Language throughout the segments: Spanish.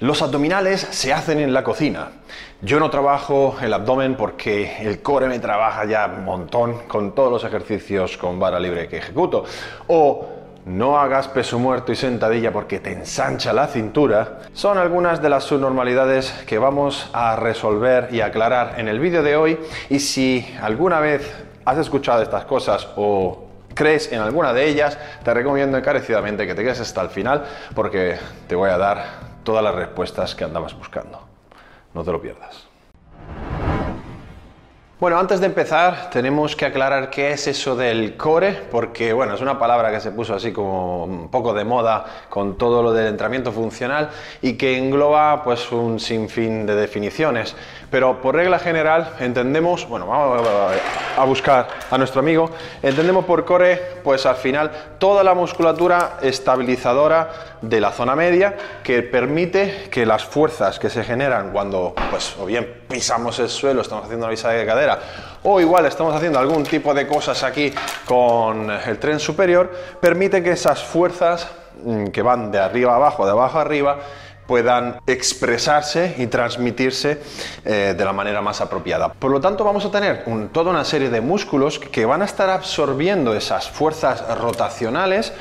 Los abdominales se hacen en la cocina. Yo no trabajo el abdomen porque el core me trabaja ya un montón con todos los ejercicios con vara libre que ejecuto. O no hagas peso muerto y sentadilla porque te ensancha la cintura. Son algunas de las subnormalidades que vamos a resolver y aclarar en el vídeo de hoy. Y si alguna vez has escuchado estas cosas o crees en alguna de ellas, te recomiendo encarecidamente que te quedes hasta el final porque te voy a dar todas las respuestas que andabas buscando. No te lo pierdas. Bueno, antes de empezar tenemos que aclarar qué es eso del core, porque bueno, es una palabra que se puso así como un poco de moda con todo lo del entrenamiento funcional y que engloba pues un sinfín de definiciones. Pero por regla general entendemos, bueno, vamos a buscar a nuestro amigo, entendemos por core pues al final toda la musculatura estabilizadora de la zona media que permite que las fuerzas que se generan cuando pues o bien pisamos el suelo, estamos haciendo la visa de cadera o igual estamos haciendo algún tipo de cosas aquí con el tren superior, permite que esas fuerzas mm, que van de arriba a abajo, de abajo a arriba, puedan expresarse y transmitirse eh, de la manera más apropiada. Por lo tanto, vamos a tener toda una serie de músculos que van a estar absorbiendo esas fuerzas rotacionales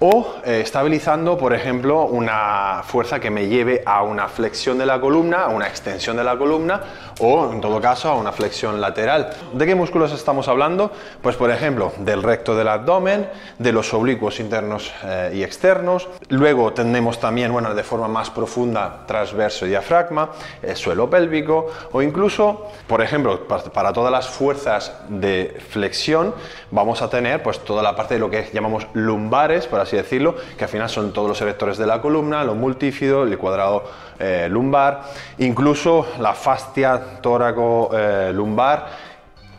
o eh, estabilizando, por ejemplo, una fuerza que me lleve a una flexión de la columna, a una extensión de la columna o, en todo caso, a una flexión lateral. ¿De qué músculos estamos hablando? Pues, por ejemplo, del recto del abdomen, de los oblicuos internos eh, y externos. Luego tenemos también, bueno, de forma más profunda, transverso y diafragma, el suelo pélvico o incluso, por ejemplo, para todas las fuerzas de flexión, vamos a tener pues toda la parte de lo que llamamos lumbares, por así decirlo, que al final son todos los erectores de la columna, lo multífido, el cuadrado eh, lumbar, incluso la fascia tóraco eh, lumbar,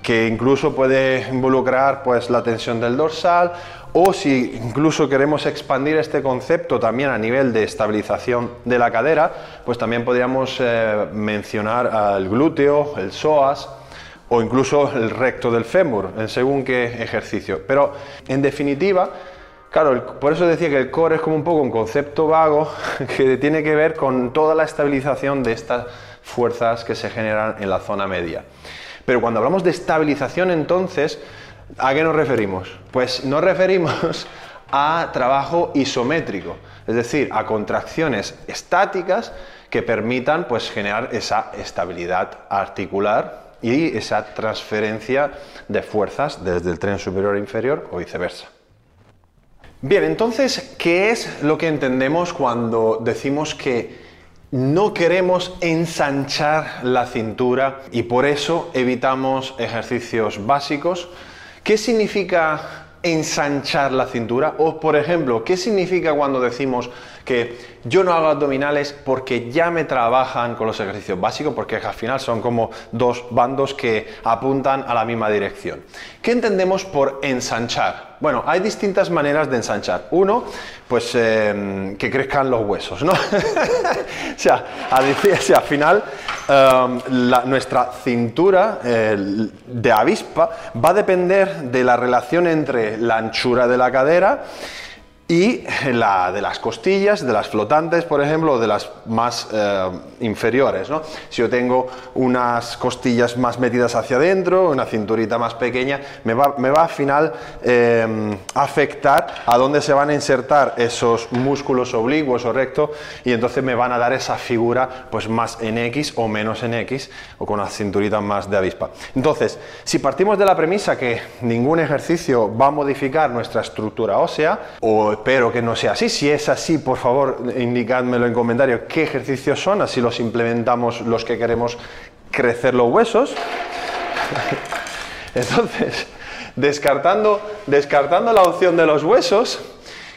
que incluso puede involucrar pues la tensión del dorsal o si incluso queremos expandir este concepto también a nivel de estabilización de la cadera, pues también podríamos eh, mencionar al glúteo, el psoas, o incluso el recto del fémur, en según qué ejercicio. Pero en definitiva, claro, por eso decía que el core es como un poco un concepto vago que tiene que ver con toda la estabilización de estas fuerzas que se generan en la zona media. Pero cuando hablamos de estabilización, entonces, ¿a qué nos referimos? Pues nos referimos a trabajo isométrico, es decir, a contracciones estáticas que permitan pues, generar esa estabilidad articular y esa transferencia de fuerzas desde el tren superior a inferior o viceversa. Bien, entonces, ¿qué es lo que entendemos cuando decimos que no queremos ensanchar la cintura y por eso evitamos ejercicios básicos? ¿Qué significa ensanchar la cintura? O, por ejemplo, ¿qué significa cuando decimos que yo no hago abdominales porque ya me trabajan con los ejercicios básicos, porque al final son como dos bandos que apuntan a la misma dirección. ¿Qué entendemos por ensanchar? Bueno, hay distintas maneras de ensanchar. Uno, pues em, que crezcan los huesos, ¿no? o, sea, al final em, nuestra cintura de avispa va a depender de la relación entre la anchura de la cadera y la de las costillas, de las flotantes, por ejemplo, de las más eh, inferiores. ¿no? Si yo tengo unas costillas más metidas hacia adentro, una cinturita más pequeña, me va, me va al final eh, afectar a dónde se van a insertar esos músculos oblicuos o recto y entonces me van a dar esa figura pues más en X o menos en X o con una cinturita más de avispa. Entonces, si partimos de la premisa que ningún ejercicio va a modificar nuestra estructura ósea o espero que no sea así. Si es así, por favor, indicádmelo en comentarios qué ejercicios son, así los implementamos los que queremos crecer los huesos. Entonces, descartando, descartando la opción de los huesos,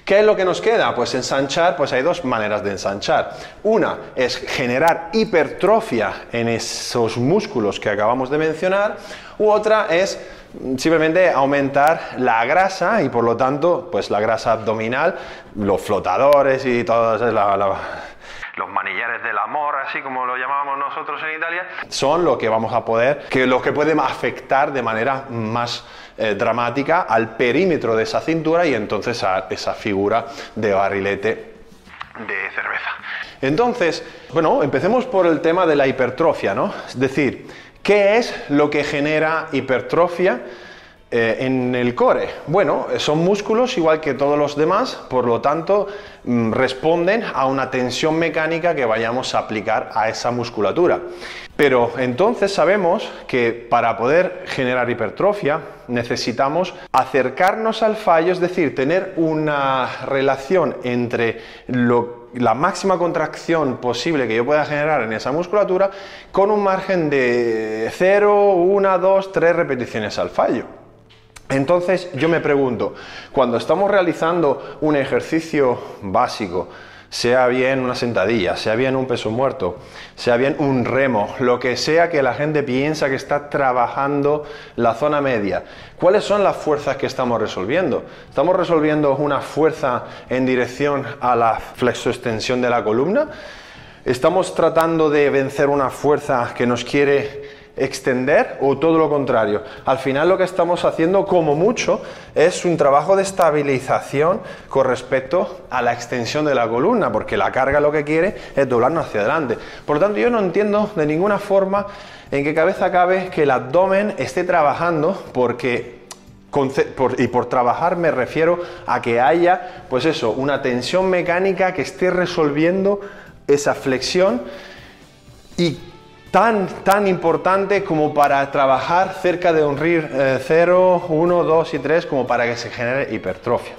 ¿Qué es lo que nos queda? Pues ensanchar, pues hay dos maneras de ensanchar. Una es generar hipertrofia en esos músculos que acabamos de mencionar, u otra es simplemente aumentar la grasa y por lo tanto, pues la grasa abdominal, los flotadores y todos los manillares del amor, así como lo llamábamos nosotros en Italia, son lo que vamos a poder, que lo que pueden afectar de manera más eh, dramática al perímetro de esa cintura y entonces a esa figura de barrilete de cerveza. Entonces, bueno, empecemos por el tema de la hipertrofia, ¿no? Es decir, ¿qué es lo que genera hipertrofia? Eh, en el core, bueno, son músculos igual que todos los demás, por lo tanto responden a una tensión mecánica que vayamos a aplicar a esa musculatura. Pero entonces sabemos que para poder generar hipertrofia necesitamos acercarnos al fallo, es decir, tener una relación entre la máxima contracción posible que yo pueda generar en esa musculatura con un margen de 0, 1, 2, 3 repeticiones al fallo. Entonces yo me pregunto, cuando estamos realizando un ejercicio básico, sea bien una sentadilla, sea bien un peso muerto, sea bien un remo, lo que sea que la gente piensa que está trabajando la zona media, ¿cuáles son las fuerzas que estamos resolviendo? ¿Estamos resolviendo una fuerza en dirección a la flexoextensión de la columna? ¿Estamos tratando de vencer una fuerza que nos quiere extender o todo lo contrario. Al final lo que estamos haciendo como mucho es un trabajo de estabilización con respecto a la extensión de la columna, porque la carga lo que quiere es doblarnos hacia adelante. Por lo tanto, yo no entiendo de ninguna forma en qué cabeza cabe que el abdomen esté trabajando porque y por trabajar me refiero a que haya, pues eso, una tensión mecánica que esté resolviendo esa flexión y tan, tan importante como para trabajar cerca de un RIR 0, 1, 2 y 3 como para que se genere hipertrofia.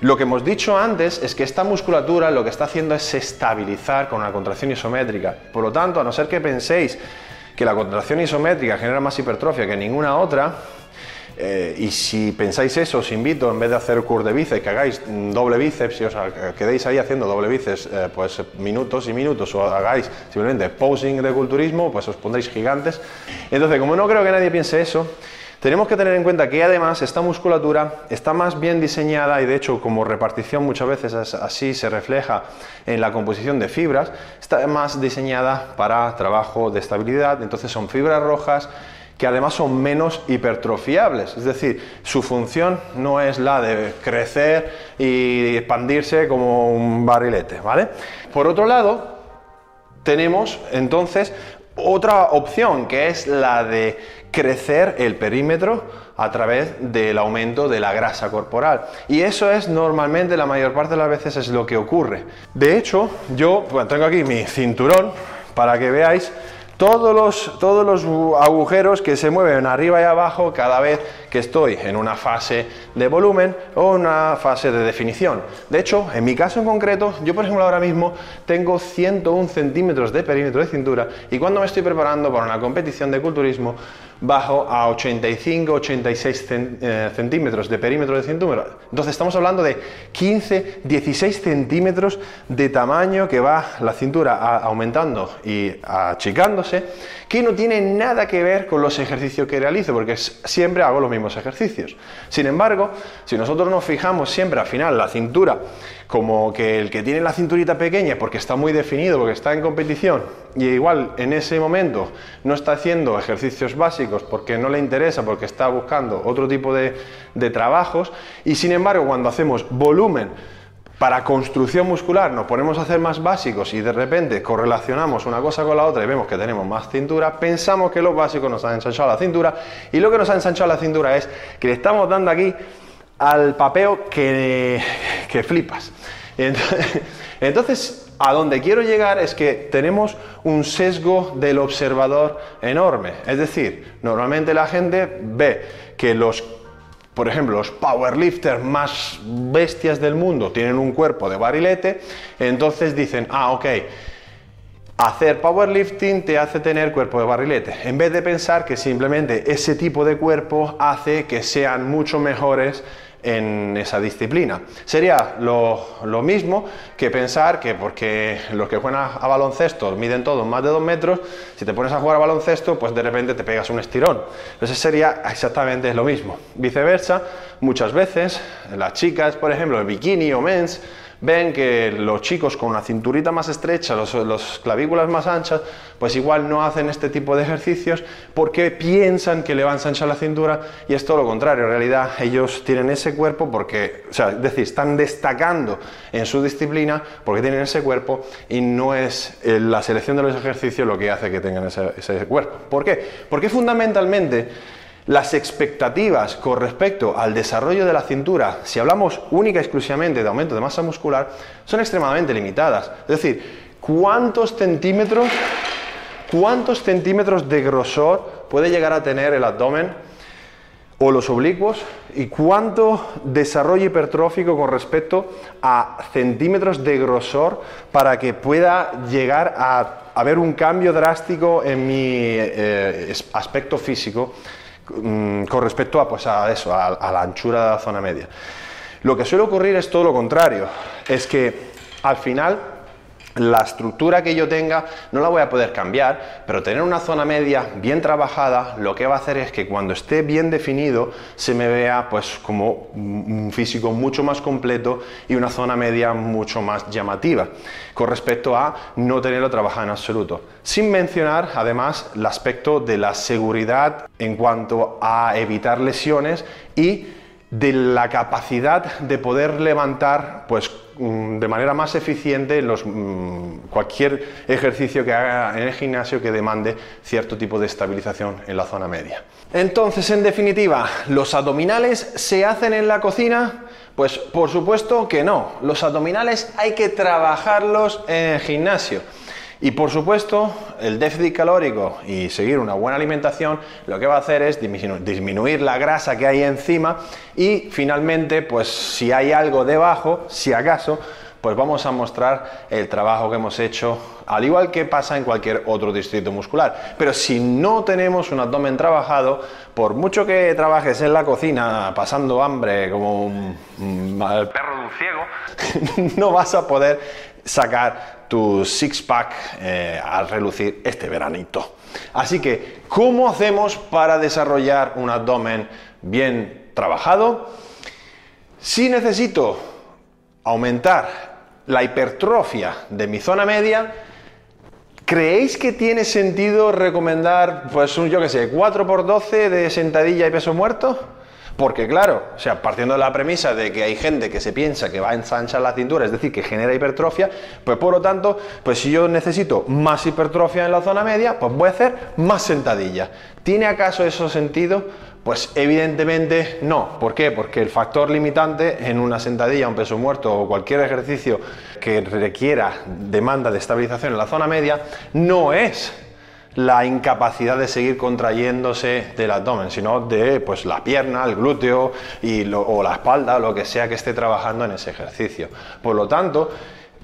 Lo que hemos dicho antes es que esta musculatura lo que está haciendo es estabilizar con una contracción isométrica. Por lo tanto, a no ser que penséis que la contracción isométrica genera más hipertrofia que ninguna otra, eh, y si pensáis eso, os invito, en vez de hacer curl de bíceps, que hagáis doble bíceps y os quedéis ahí haciendo doble bíceps eh, pues minutos y minutos, o hagáis simplemente posing de culturismo, pues os pondréis gigantes. Entonces, como no creo que nadie piense eso, tenemos que tener en cuenta que además esta musculatura está más bien diseñada y de hecho como repartición muchas veces así se refleja en la composición de fibras, está más diseñada para trabajo de estabilidad, entonces son fibras rojas que además son menos hipertrofiables, es decir, su función no es la de crecer y expandirse como un barrilete, ¿vale? Por otro lado, tenemos entonces otra opción que es la de crecer el perímetro a través del aumento de la grasa corporal. Y eso es normalmente la mayor parte de las veces es lo que ocurre. De hecho, yo tengo aquí mi cinturón para que veáis todos los, todos los agujeros que se mueven arriba y abajo cada vez que estoy en una fase de volumen o una fase de definición. De hecho, en mi caso en concreto, yo por ejemplo ahora mismo tengo 101 centímetros de perímetro de cintura y cuando me estoy preparando para una competición de culturismo, bajo a 85, 86 eh, centímetros de perímetro de cintura. Entonces estamos hablando de 15, 16 centímetros de tamaño que va la cintura aumentando y achicándose, que no tiene nada que ver con los ejercicios que realizo, porque siempre hago los ejercicios. Sin embargo, si nosotros nos fijamos siempre al final la cintura, como que el que tiene la cinturita pequeña porque está muy definido, porque está en competición, y igual en ese momento no está haciendo ejercicios básicos porque no le interesa, porque está buscando otro tipo de, de trabajos, y sin embargo cuando hacemos volumen, para construcción muscular nos ponemos a hacer más básicos y de repente correlacionamos una cosa con la otra y vemos que tenemos más cintura, pensamos que los básicos nos han ensanchado la cintura y lo que nos ha ensanchado la cintura es que le estamos dando aquí al papeo que, que flipas. Entonces, a donde quiero llegar es que tenemos un sesgo del observador enorme. Es decir, normalmente la gente ve que los, por ejemplo, los powerlifters más bestias del mundo tienen un cuerpo de barilete, entonces dicen, ah, ok, Hacer powerlifting te hace tener cuerpo de barrilete, en vez de pensar que simplemente ese tipo de cuerpo hace que sean mucho mejores en esa disciplina. Sería lo, mismo que pensar que porque los que juegan a, baloncesto miden todos más de dos metros, si te pones a jugar a baloncesto, pues de repente te pegas un estirón. Entonces sería exactamente lo mismo. Viceversa, muchas veces las chicas, por ejemplo, el bikini o mens, ven que los chicos con una cinturita más estrecha, los, clavículas más anchas, pues igual no hacen este tipo de ejercicios porque piensan que le van a ensanchar la cintura y es todo lo contrario. En realidad ellos tienen ese cuerpo porque, o sea, es decir, están destacando en su disciplina porque tienen ese cuerpo y no es eh, la selección de los ejercicios lo que hace que tengan ese, ese cuerpo. ¿Por qué? Porque fundamentalmente las expectativas con respecto al desarrollo de la cintura, si hablamos única y exclusivamente de aumento de masa muscular, son extremadamente limitadas. Es decir, ¿cuántos centímetros, cuántos centímetros de grosor puede llegar a tener el abdomen o los oblicuos y cuánto desarrollo hipertrófico con respecto a centímetros de grosor para que pueda llegar a haber un cambio drástico en mi eh, aspecto físico Mm, con respecto a, pues a eso, a, a la anchura de la zona media. Lo que suele ocurrir es todo lo contrario, es que al final la estructura que yo tenga no la voy a poder cambiar, pero tener una zona media bien trabajada lo que va a hacer es que cuando esté bien definido se me vea pues como un físico mucho más completo y una zona media mucho más llamativa con respecto a no tenerlo trabajado en absoluto. Sin mencionar además el aspecto de la seguridad en cuanto a evitar lesiones y de la capacidad de poder levantar pues de manera más eficiente los, mm, cualquier ejercicio que haga en el gimnasio que demande cierto tipo de estabilización en la zona media. Entonces, en definitiva, ¿los abdominales se hacen en la cocina? Pues por supuesto que no. Los abdominales hay que trabajarlos en el gimnasio. Y por supuesto, el déficit calórico y seguir una buena alimentación lo que va a hacer es disminuir la grasa que hay encima y finalmente, pues si hay algo debajo, si acaso, pues vamos a mostrar el trabajo que hemos hecho, al igual que pasa en cualquier otro distrito muscular. Pero si no tenemos un abdomen trabajado, por mucho que trabajes en la cocina pasando hambre como un, perro de un ciego, no vas a poder sacar tu six-pack eh, al relucir este veranito. Así que, ¿cómo hacemos para desarrollar un abdomen bien trabajado? Si necesito aumentar la hipertrofia de mi zona media, ¿creéis que tiene sentido recomendar, pues, un, yo que sé, 4x12 de sentadilla y peso muerto? Porque claro, o sea, partiendo de la premisa de que hay gente que se piensa que va a ensanchar la cintura, es decir, que genera hipertrofia, pues por lo tanto, pues si yo necesito más hipertrofia en la zona media, pues voy a hacer más sentadillas. ¿Tiene acaso eso sentido? Pues evidentemente no. ¿Por qué? Porque el factor limitante en una sentadilla, un peso muerto o cualquier ejercicio que requiera demanda de estabilización en la zona media no es la incapacidad de seguir contrayéndose del abdomen, sino de pues, la pierna, el glúteo y o la espalda, lo que sea que esté trabajando en ese ejercicio. Por lo tanto,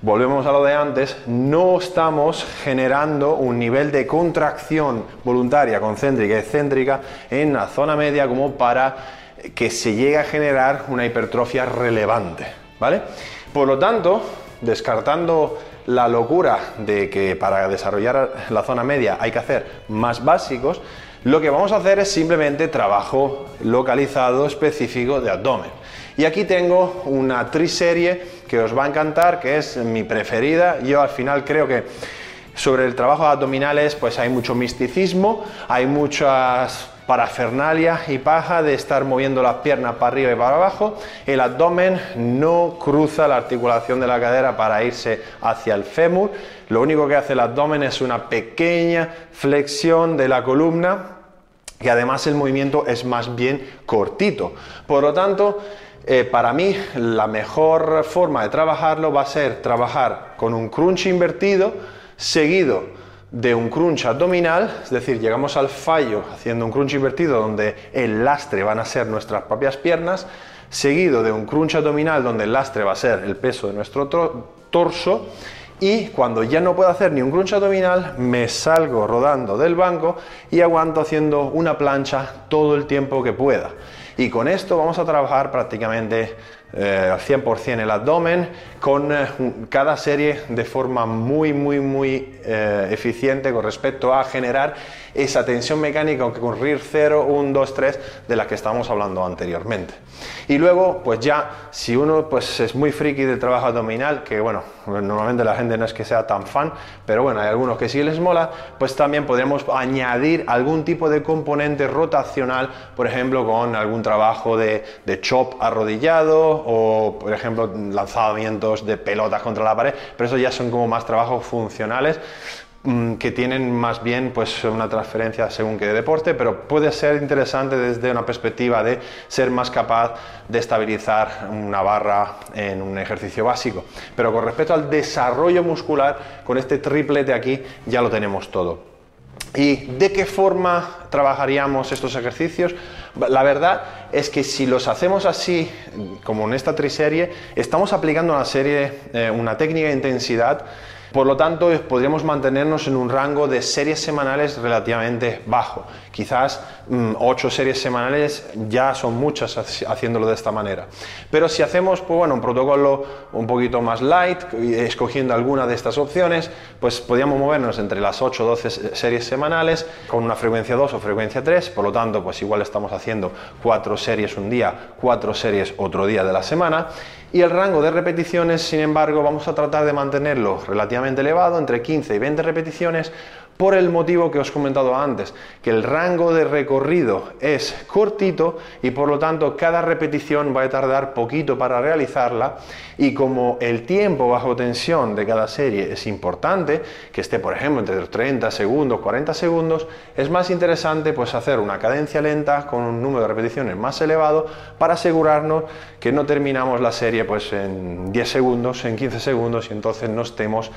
volvemos a lo de antes, no estamos generando un nivel de contracción voluntaria, concéntrica excéntrica en la zona media como para que se llegue a generar una hipertrofia relevante. ¿vale? Por lo tanto, descartando la locura de que para desarrollar la zona media hay que hacer más básicos, lo que vamos a hacer es simplemente trabajo localizado específico de abdomen. Y aquí tengo una triserie que os va a encantar, que es mi preferida. Yo al final creo que sobre el trabajo de abdominales pues hay mucho misticismo, hay muchas parafernalia y paja de estar moviendo las piernas para arriba y para abajo. El abdomen no cruza la articulación de la cadera para irse hacia el fémur. Lo único que hace el abdomen es una pequeña flexión de la columna y además el movimiento es más bien cortito. Por lo tanto, eh, para mí la mejor forma de trabajarlo va a ser trabajar con un crunch invertido seguido de un crunch abdominal, es decir, llegamos al fallo haciendo un crunch invertido donde el lastre van a ser nuestras propias piernas, seguido de un crunch abdominal donde el lastre va a ser el peso de nuestro torso y cuando ya no puedo hacer ni un crunch abdominal me salgo rodando del banco y aguanto haciendo una plancha todo el tiempo que pueda. Y con esto vamos a trabajar prácticamente eh, al 100% el abdomen con eh, cada serie de forma muy muy muy eh, eficiente con respecto a generar esa tensión mecánica con RIR 0, 1, 2, 3 de la que estábamos hablando anteriormente. Y luego pues ya si uno pues es muy friki del trabajo abdominal que bueno normalmente la gente no es que sea tan fan pero bueno hay algunos que sí les mola pues también podemos añadir algún tipo de componente rotacional por ejemplo con algún trabajo de, de chop arrodillado o, por ejemplo, lanzamientos de pelotas contra la pared, pero eso ya son como más trabajos funcionales que tienen más bien pues una transferencia según qué deporte, pero puede ser interesante desde una perspectiva de ser más capaz de estabilizar una barra en un ejercicio básico. Pero con respecto al desarrollo muscular, con este triplete aquí ya lo tenemos todo. ¿Y de qué forma trabajaríamos estos ejercicios? La verdad es que si los hacemos así, como en esta triserie, estamos aplicando una serie, eh, una técnica de intensidad por lo tanto, podríamos mantenernos en un rango de series semanales relativamente bajo. Quizás 8 mm, series semanales ya son muchas haciéndolo de esta manera. Pero si hacemos pues, bueno, un protocolo un poquito más light, escogiendo alguna de estas opciones, pues podríamos movernos entre las 8 o 12 series semanales con una frecuencia 2 o frecuencia 3. Por lo tanto, pues igual estamos haciendo 4 series un día, 4 series otro día de la semana y el rango de repeticiones, sin embargo, vamos a tratar de mantenerlo relativamente elevado, entre 15 y 20 repeticiones, por el motivo que os he comentado antes, que el rango de recorrido es cortito y por lo tanto cada repetición va a tardar poquito para realizarla. Y como el tiempo bajo tensión de cada serie es importante, que esté por ejemplo entre 30 segundos, 40 segundos, es más interesante pues hacer una cadencia lenta con un número de repeticiones más elevado para asegurarnos que no terminamos la serie pues en 10 segundos, en 15 segundos y entonces no estemos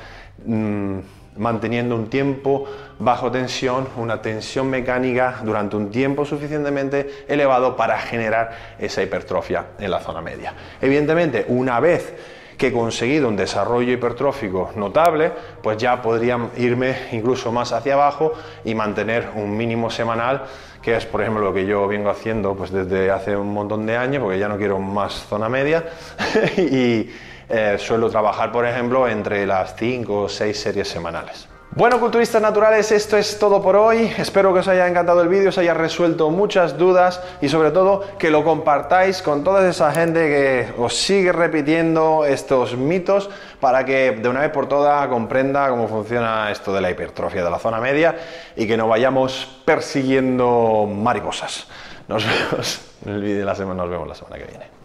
mm, manteniendo un tiempo bajo tensión, una tensión mecánica durante un tiempo suficientemente elevado para generar esa hipertrofia en la zona media. Evidentemente, una vez que he conseguido un desarrollo hipertrófico notable, pues ya podría irme incluso más hacia abajo y mantener un mínimo semanal, que es por ejemplo lo que yo vengo haciendo pues desde hace un montón de años, porque ya no quiero más zona media eh, suelo trabajar, por ejemplo, entre las 5 o 6 series semanales. Bueno, culturistas naturales, esto es todo por hoy. Espero que os haya encantado el vídeo, os haya resuelto muchas dudas y sobre todo que lo compartáis con toda esa gente que os sigue repitiendo estos mitos para que de una vez por todas comprenda cómo funciona esto de la hipertrofia de la zona media y que no vayamos persiguiendo mariposas. Nos vemos en el vídeo de la semana, nos vemos la semana que viene.